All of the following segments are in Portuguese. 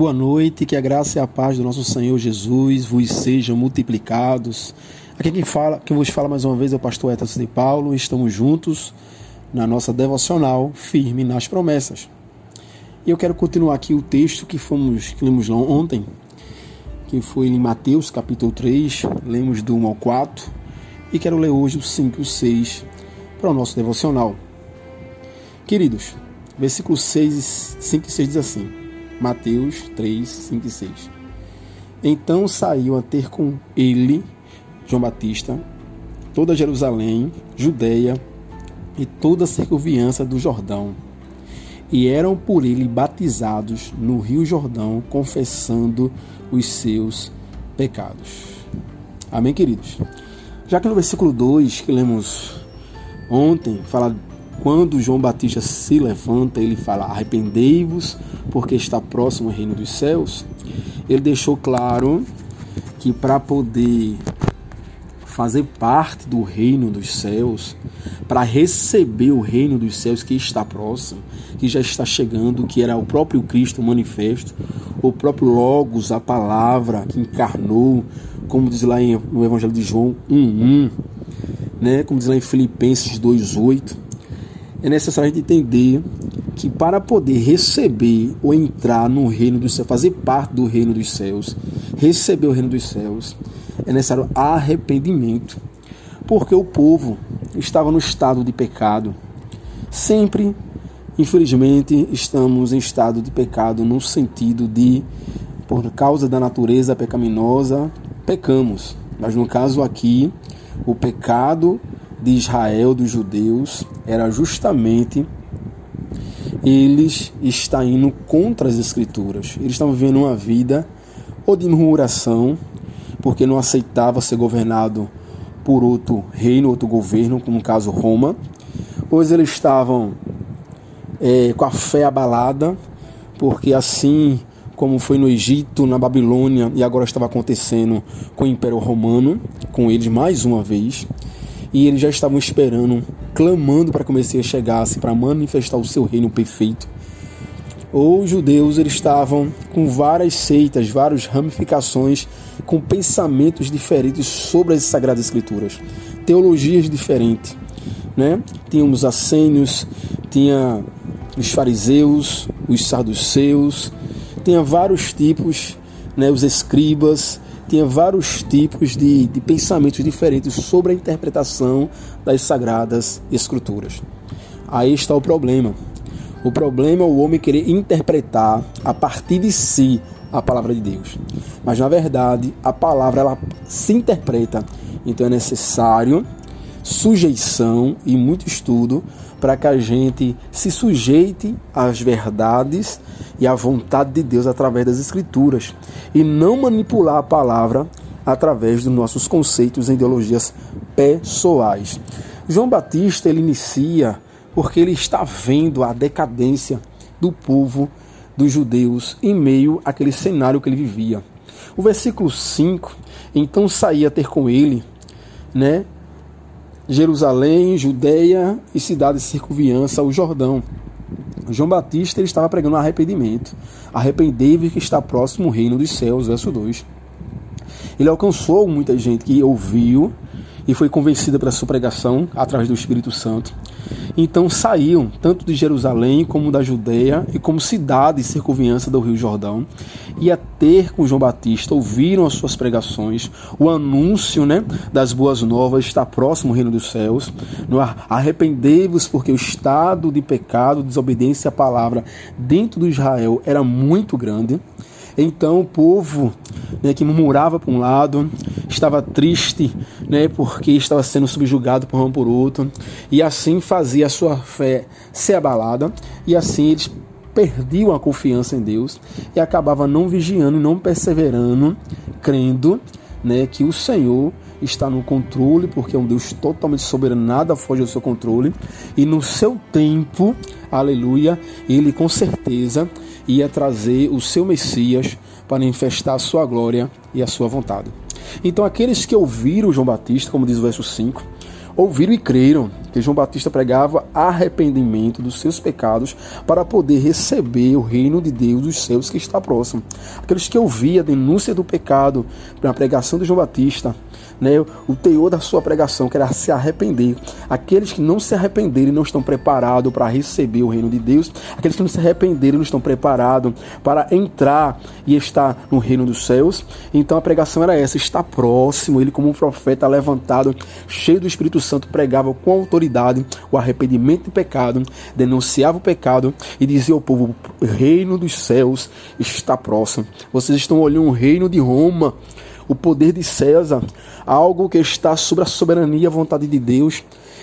Boa noite, que a graça e a paz do nosso Senhor Jesus vos sejam multiplicados. Aqui quem fala, quem vos fala mais uma vez é o pastor Etas de Paulo. Estamos juntos na nossa devocional firme nas promessas. E eu quero continuar aqui o texto que fomos que lemos ontem, que foi em Mateus capítulo 3, lemos do 1 ao 4, e quero ler hoje o 5 e o 6 para o nosso devocional. Queridos, versículos 6, 5 e 6 diz assim: Mateus 3, 5 e 6. Então saiu a ter com ele, João Batista, toda Jerusalém, Judeia e toda a circunviança do Jordão. E eram por ele batizados no Rio Jordão, confessando os seus pecados. Amém, queridos? Já que no versículo 2 que lemos ontem, fala quando João Batista se levanta, ele fala: Arrependei-vos, porque está próximo o reino dos céus. Ele deixou claro que para poder fazer parte do reino dos céus, para receber o reino dos céus que está próximo, que já está chegando, que era o próprio Cristo manifesto, o próprio Logos, a palavra que encarnou, como diz lá no Evangelho de João 1:1, né? Como diz lá em Filipenses 2:8 é necessário a gente entender que para poder receber ou entrar no reino dos céus, fazer parte do reino dos céus, receber o reino dos céus, é necessário arrependimento, porque o povo estava no estado de pecado. Sempre, infelizmente, estamos em estado de pecado no sentido de, por causa da natureza pecaminosa, pecamos. Mas no caso aqui, o pecado de Israel, dos judeus, era justamente eles estar indo contra as escrituras. Eles estavam vivendo uma vida ou de murmuração, porque não aceitava ser governado por outro reino, outro governo, como no caso Roma, ou eles estavam é, com a fé abalada, porque assim como foi no Egito, na Babilônia e agora estava acontecendo com o Império Romano, com eles mais uma vez e eles já estavam esperando, clamando para que o Messias chegasse para manifestar o seu reino perfeito. Os judeus eles estavam com várias seitas, várias ramificações, com pensamentos diferentes sobre as Sagradas Escrituras, teologias diferentes. Né? Tinha os assênios, tinha os fariseus, os saduceus, tinha vários tipos, né? os escribas, tinha vários tipos de, de pensamentos diferentes sobre a interpretação das sagradas escrituras. Aí está o problema. O problema é o homem querer interpretar a partir de si a palavra de Deus. Mas na verdade, a palavra ela se interpreta. Então é necessário sujeição e muito estudo para que a gente se sujeite às verdades e à vontade de Deus através das Escrituras e não manipular a palavra através dos nossos conceitos e ideologias pessoais. João Batista ele inicia porque ele está vendo a decadência do povo dos judeus em meio àquele cenário que ele vivia. O versículo 5, então saía ter com ele, né, Jerusalém, Judeia e cidades circunviança ao Jordão. João Batista ele estava pregando arrependimento. Arrependei-vos que está próximo o reino dos céus, verso 2. Ele alcançou muita gente que ouviu e foi convencida pela sua pregação através do Espírito Santo. Então saíam tanto de Jerusalém como da Judéia e como cidade e circunviança do Rio Jordão e a ter com João Batista, ouviram as suas pregações, o anúncio né, das boas novas está próximo ao reino dos céus. Arrependei-vos porque o estado de pecado, desobediência à palavra dentro do Israel era muito grande. Então o povo né, que murmurava por um lado, estava triste né, porque estava sendo subjugado por um por outro, e assim fazia a sua fé ser abalada, e assim eles perdiam a confiança em Deus e acabavam não vigiando e não perseverando, crendo né, que o Senhor está no controle, porque é um Deus totalmente soberano, nada foge do seu controle, e no seu tempo, aleluia, ele com certeza ia trazer o seu Messias para manifestar a sua glória e a sua vontade. Então, aqueles que ouviram João Batista, como diz o verso 5, ouviram e creram que João Batista pregava arrependimento dos seus pecados para poder receber o reino de Deus dos céus que está próximo. Aqueles que ouviam a denúncia do pecado na pregação de João Batista, né, o teor da sua pregação, que era se arrepender. Aqueles que não se arrependerem não estão preparados para receber o reino de Deus. Aqueles que não se arrependerem não estão preparados para entrar e estar no reino dos céus. Então a pregação era essa: está próximo. Ele, como um profeta levantado, cheio do Espírito Santo, pregava com autoridade o arrependimento do pecado, denunciava o pecado e dizia ao povo: o reino dos céus está próximo. Vocês estão olhando o reino de Roma o poder de César, algo que está sobre a soberania e a vontade de Deus,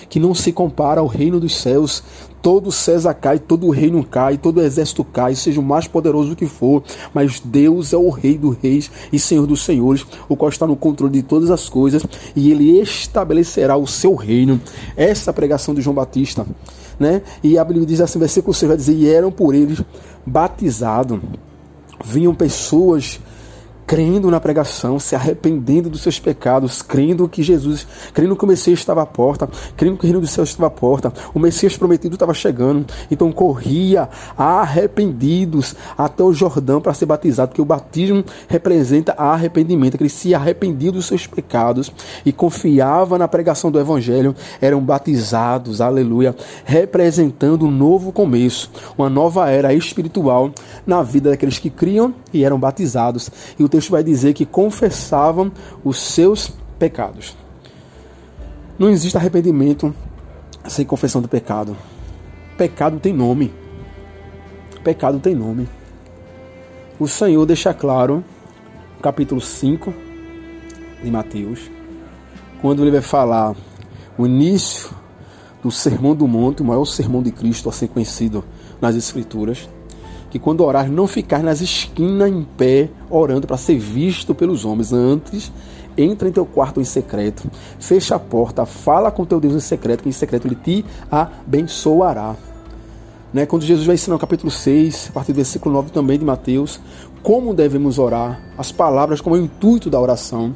que não se compara ao reino dos céus. Todo César cai, todo reino cai, todo exército cai, seja o mais poderoso que for, mas Deus é o Rei dos Reis e Senhor dos Senhores, o qual está no controle de todas as coisas e ele estabelecerá o seu reino. Essa é a pregação de João Batista. Né? E a Bíblia diz assim, versículo 6 vai dizer: E eram por eles batizados. Vinham pessoas crendo na pregação, se arrependendo dos seus pecados, crendo que Jesus, crendo que o Messias estava à porta, crendo que o reino dos céus estava à porta, o Messias prometido estava chegando. Então corria arrependidos até o Jordão para ser batizado, porque o batismo representa arrependimento, que eles se arrependiam dos seus pecados e confiava na pregação do evangelho, eram batizados, aleluia, representando um novo começo, uma nova era espiritual na vida daqueles que criam e eram batizados. E o texto vai dizer que confessavam os seus pecados. Não existe arrependimento sem confissão do pecado. Pecado tem nome. Pecado tem nome. O Senhor deixa claro, capítulo 5 de Mateus, quando ele vai falar o início do Sermão do Monte, o maior sermão de Cristo a ser conhecido nas Escrituras que quando orar não ficar nas esquinas em pé orando para ser visto pelos homens. Antes, entra em teu quarto em secreto, fecha a porta, fala com teu Deus em secreto, que em secreto ele te abençoará. Né? Quando Jesus vai ensinar no capítulo 6, a partir do versículo 9 também de Mateus, como devemos orar, as palavras, como é o intuito da oração,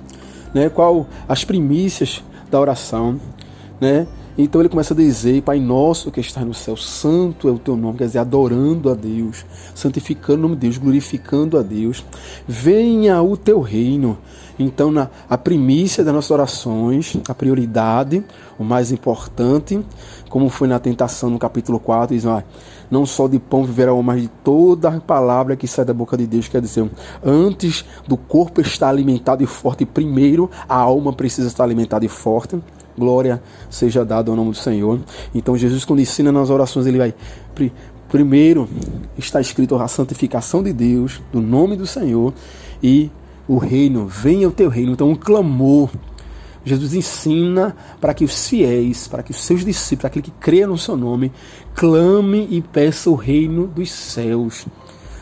né? qual as primícias da oração, né? Então ele começa a dizer: Pai nosso que está no céu, santo é o teu nome, quer dizer, adorando a Deus, santificando o nome de Deus, glorificando a Deus. Venha o teu reino. Então, na, a primícia das nossas orações, a prioridade, o mais importante, como foi na tentação no capítulo 4, diz: ah, não só de pão viverá o mas de toda a palavra que sai da boca de Deus. Quer dizer, antes do corpo estar alimentado e forte, primeiro a alma precisa estar alimentada e forte. Glória seja dada ao nome do Senhor. Então Jesus quando ensina nas orações, ele vai primeiro está escrito a santificação de Deus, do nome do Senhor e o reino, venha o teu reino. Então um clamor Jesus ensina para que os fiéis, para que os seus discípulos, aquele que crê no seu nome, clame e peça o reino dos céus.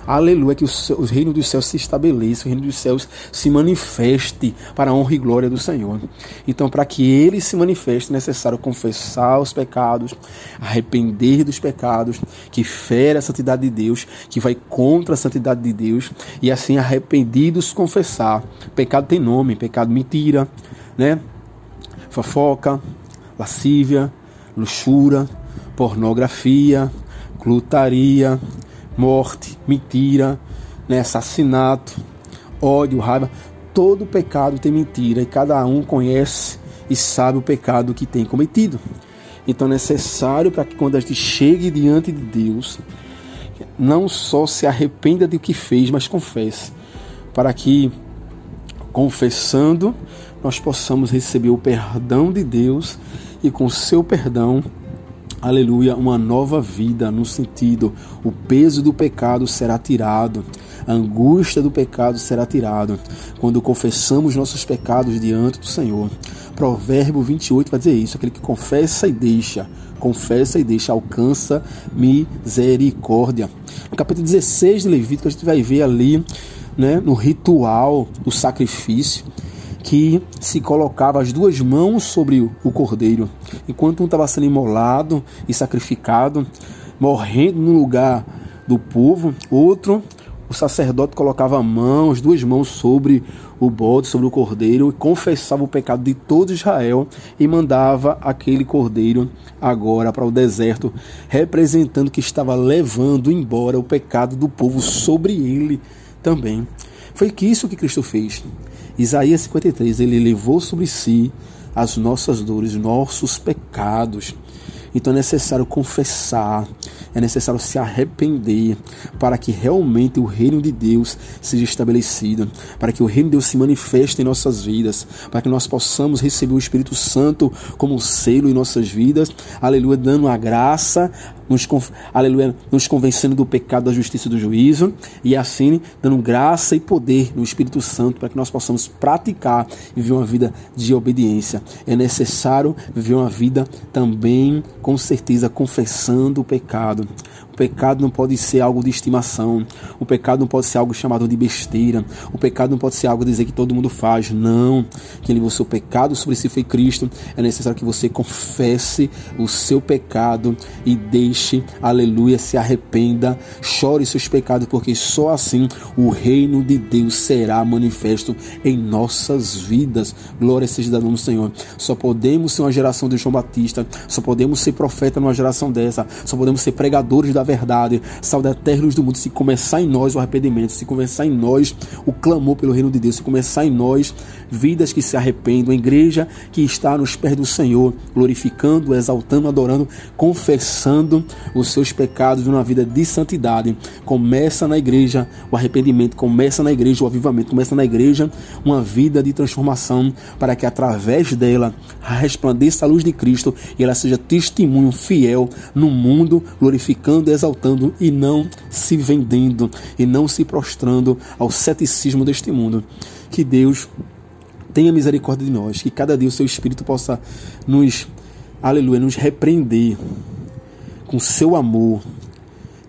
Aleluia, que o, o reino dos céus se estabeleça, o reino dos céus se manifeste para a honra e glória do Senhor. Então, para que ele se manifeste, é necessário confessar os pecados, arrepender dos pecados, que fere a santidade de Deus, que vai contra a santidade de Deus, e assim arrependidos confessar. Pecado tem nome, pecado mentira, né? Fofoca, lascívia, luxúria, pornografia, glutaria, morte, mentira, né, assassinato, ódio, raiva. Todo pecado tem mentira e cada um conhece e sabe o pecado que tem cometido. Então é necessário para que quando a gente chegue diante de Deus, não só se arrependa do que fez, mas confesse, para que confessando nós possamos receber o perdão de Deus e com seu perdão aleluia, uma nova vida no sentido o peso do pecado será tirado, a angústia do pecado será tirado quando confessamos nossos pecados diante do Senhor. Provérbio 28 vai dizer isso, aquele que confessa e deixa, confessa e deixa, alcança misericórdia. No capítulo 16 de Levítico a gente vai ver ali, né, no ritual do sacrifício, que se colocava as duas mãos sobre o cordeiro, enquanto um estava sendo imolado e sacrificado, morrendo no lugar do povo, outro o sacerdote colocava a mão, as duas mãos sobre o bode, sobre o cordeiro, e confessava o pecado de todo Israel e mandava aquele cordeiro agora para o deserto, representando que estava levando embora o pecado do povo sobre ele também. Foi isso que Cristo fez. Isaías 53, ele levou sobre si as nossas dores, nossos pecados. Então é necessário confessar, é necessário se arrepender para que realmente o reino de Deus seja estabelecido, para que o reino de Deus se manifeste em nossas vidas, para que nós possamos receber o Espírito Santo como um selo em nossas vidas, aleluia, dando a graça, nos, aleluia, nos convencendo do pecado, da justiça e do juízo, e assim dando graça e poder no Espírito Santo para que nós possamos praticar e viver uma vida de obediência. É necessário viver uma vida também, com certeza, confessando o pecado. Pecado não pode ser algo de estimação. O pecado não pode ser algo chamado de besteira. O pecado não pode ser algo dizer que todo mundo faz. Não. Quem levou o seu pecado sobre si foi Cristo. É necessário que você confesse o seu pecado e deixe, aleluia, se arrependa, chore seus pecados, porque só assim o reino de Deus será manifesto em nossas vidas. Glória seja dada no Senhor. Só podemos ser uma geração de João Batista, só podemos ser profeta numa geração dessa, só podemos ser pregadores da verdade, sal da terra luz do mundo, se começar em nós o arrependimento, se começar em nós o clamor pelo reino de Deus, se começar em nós vidas que se arrependam, a igreja que está nos pés do Senhor, glorificando, exaltando, adorando, confessando os seus pecados numa vida de santidade. Começa na igreja o arrependimento, começa na igreja o avivamento, começa na igreja uma vida de transformação para que através dela resplandeça a luz de Cristo e ela seja testemunho fiel no mundo, glorificando, exaltando e não se vendendo e não se prostrando ao ceticismo deste mundo. Que Deus tenha misericórdia de nós, que cada dia o seu Espírito possa nos, aleluia, nos repreender com seu amor,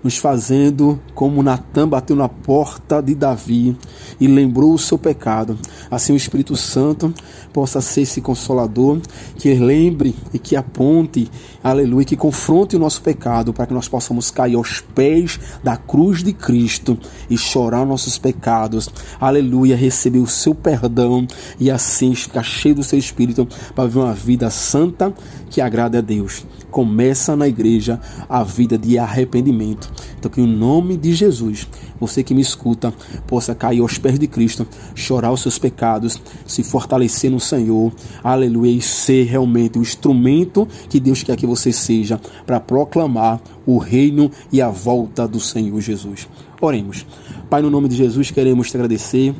nos fazendo como Natan bateu na porta de Davi e lembrou o seu pecado. Assim o Espírito Santo possa ser esse consolador que lembre e que aponte, aleluia, que confronte o nosso pecado para que nós possamos cair aos pés da cruz de Cristo e chorar nossos pecados. Aleluia, receber o seu perdão e assim ficar cheio do seu Espírito para viver uma vida santa que agrade a Deus. Começa na igreja a vida de arrependimento. Então, que o nome de Jesus, você que me escuta, possa cair aos pés de Cristo, chorar os seus pecados, se fortalecer no Senhor, aleluia, e ser realmente o instrumento que Deus quer que você seja para proclamar o reino e a volta do Senhor Jesus. Oremos. Pai, no nome de Jesus, queremos te agradecer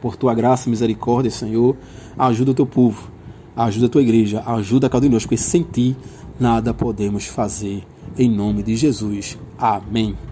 por tua graça e misericórdia, Senhor. Ajuda o teu povo, ajuda a tua igreja, ajuda a cada um de nós, porque sem ti nada podemos fazer. Em nome de Jesus. Amém.